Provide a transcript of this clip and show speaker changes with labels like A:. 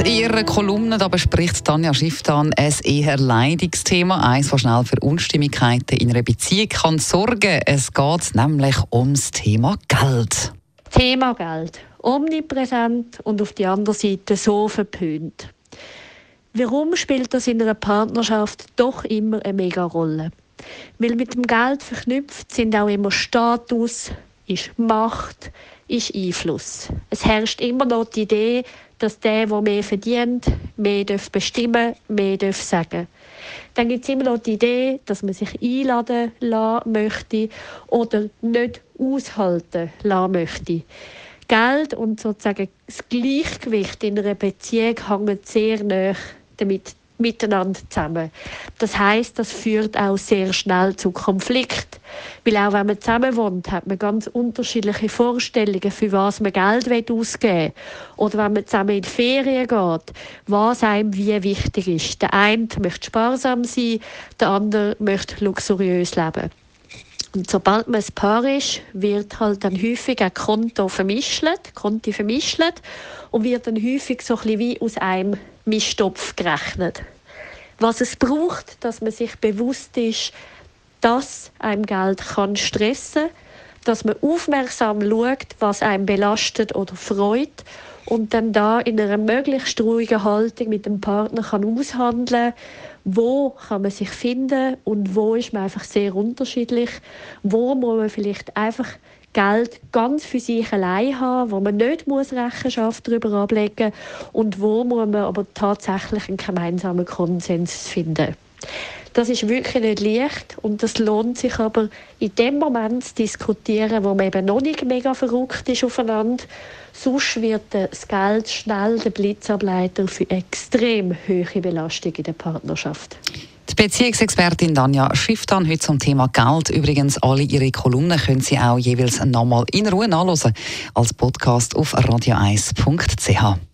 A: in ihrer Kolumne da bespricht Tanja Schifftan ein eher leidiges Thema, eins, das schnell für Unstimmigkeiten in einer Beziehung kann sorgen. Es geht nämlich ums Thema Geld.
B: Thema Geld. Omnipräsent und auf die andere Seite so verpönt. Warum spielt das in einer Partnerschaft doch immer eine mega Rolle? Weil mit dem Geld verknüpft sind auch immer Status, ist Macht, ist Einfluss. Es herrscht immer noch die Idee, dass der, der mehr verdient, mehr bestimmen mehr sagen Dann gibt es immer noch die Idee, dass man sich einladen lassen möchte oder nicht aushalten lassen möchte. Geld und sozusagen das Gleichgewicht in einer Beziehung hängen sehr nah damit miteinander zusammen. Das heißt, das führt auch sehr schnell zu Konflikt, weil auch wenn man zusammen wohnt, hat man ganz unterschiedliche Vorstellungen, für was man Geld ausgeben will. Oder wenn man zusammen in die Ferien geht, was einem wie wichtig ist. Der eine möchte sparsam sein, der andere möchte luxuriös leben. Und sobald man ein Paar ist, wird halt dann häufig ein Konto vermischt, Konti vermischt und wird dann häufig so ein wie aus einem Mischtopf gerechnet. Was es braucht, dass man sich bewusst ist, dass einem Geld kann stressen, dass man aufmerksam schaut, was einem belastet oder freut und dann da in einer möglichst ruhigen Haltung mit dem Partner kann aushandeln, wo kann man sich finden und wo ist man einfach sehr unterschiedlich, wo muss man vielleicht einfach Geld ganz für sich allein haben, wo man nicht muss Rechenschaft darüber ablegen muss und wo muss man aber tatsächlich einen gemeinsamen Konsens finden. Das ist wirklich nicht leicht und das lohnt sich aber in dem Moment zu diskutieren, wo man eben noch nicht mega verrückt ist aufeinander. Sonst wird das Geld schnell der Blitzableiter für extrem hohe Belastung in der Partnerschaft.
A: Die Beziehungsexpertin Danja Schifftan heute zum Thema Geld. Übrigens, alle ihre Kolumnen können Sie auch jeweils nochmal in Ruhe nachlesen als Podcast auf radio1.ch.